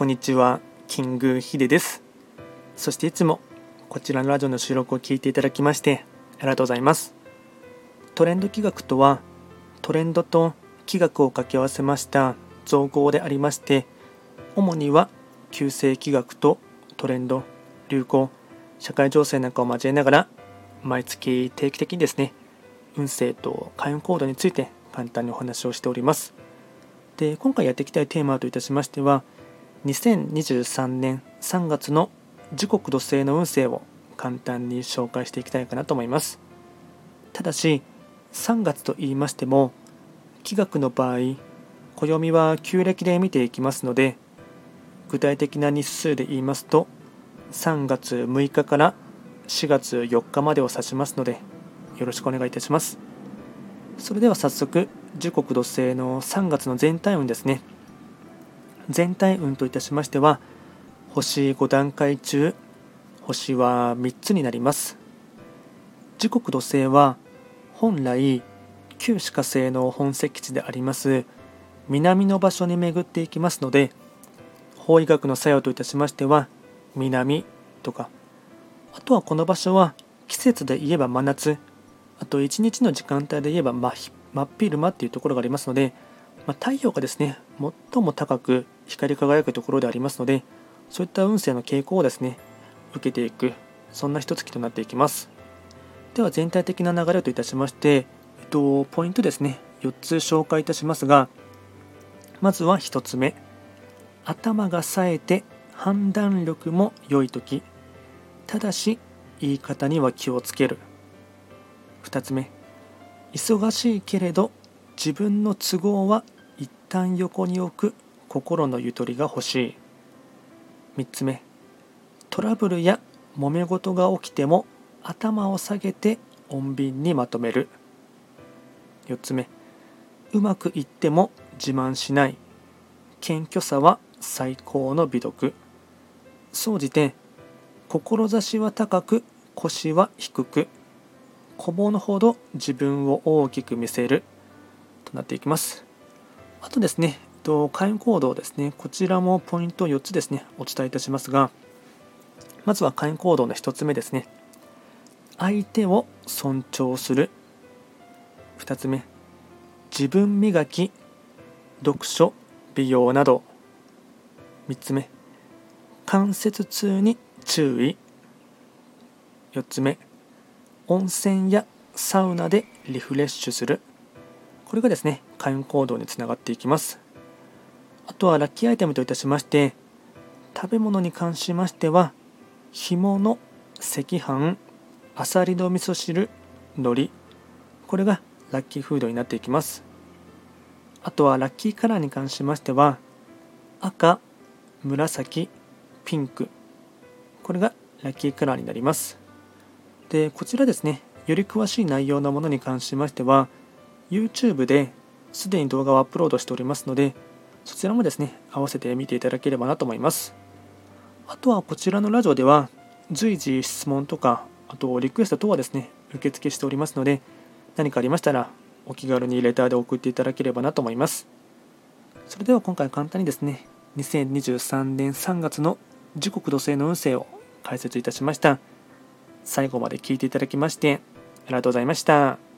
こんにちは、キングヒデです。そしていつもこちらのラジオの収録を聞いていただきましてありがとうございます。トレンド企画とは、トレンドと企画を掛け合わせました造語でありまして、主には旧世企画とトレンド、流行、社会情勢なんかを交えながら、毎月定期的にですね、運勢と開運行動について簡単にお話をしております。で、今回やっていきたいテーマといたしましては、2023年3月の時刻土星の運勢を簡単に紹介していきたいかなと思います。ただし、3月と言いましても、気学の場合、暦は旧暦で見ていきますので、具体的な日数で言いますと、3月6日から4月4日までを指しますので、よろしくお願いいたします。それでは早速、時刻土星の3月の全体運ですね。全体運といたしましては星5段階中星は3つになります。時刻土星は本来旧歯科星の本石地であります南の場所に巡っていきますので法医学の作用といたしましては南とかあとはこの場所は季節で言えば真夏あと1日の時間帯で言えば真っ昼間っていうところがありますのでまあ、太陽がですね最も高く光り輝くところでありますのでそういった運勢の傾向をですね受けていくそんな一月となっていきます。では全体的な流れといたしまして、えっと、ポイントですね4つ紹介いたしますがまずは1つ目。頭が冴えて判断力も良い時。ただし言い方には気をつける。2つ目。忙しいけれど自分の都合は一旦横に置く心のゆとりが欲しい。3つ目トラブルや揉め事が起きても頭を下げて穏便にまとめる。4つ目うまくいっても自慢しない。謙虚さは最高の美徳。総じて志は高く腰は低く。小物ほど自分を大きく見せる。となっていきます。あとですね、会員行動ですね、こちらもポイント4つですね、お伝えいたしますが、まずは会員行動の1つ目ですね。相手を尊重する。2つ目、自分磨き、読書、美容など。3つ目、関節痛に注意。4つ目、温泉やサウナでリフレッシュする。これがですね、開運行動につながっていきます。あとはラッキーアイテムといたしまして、食べ物に関しましては、干物、赤飯、あさりの味噌汁、海苔、これがラッキーフードになっていきます。あとはラッキーカラーに関しましては、赤、紫、ピンク、これがラッキーカラーになります。で、こちらですね、より詳しい内容のものに関しましては、YouTube ですでに動画をアップロードしておりますので、そちらもですね、合わせて見ていただければなと思います。あとはこちらのラジオでは、随時質問とか、あとリクエスト等はですね、受付しておりますので、何かありましたら、お気軽にレターで送っていただければなと思います。それでは今回簡単にですね、2023年3月の時刻土星の運勢を解説いたしました。最後まで聞いていただきまして、ありがとうございました。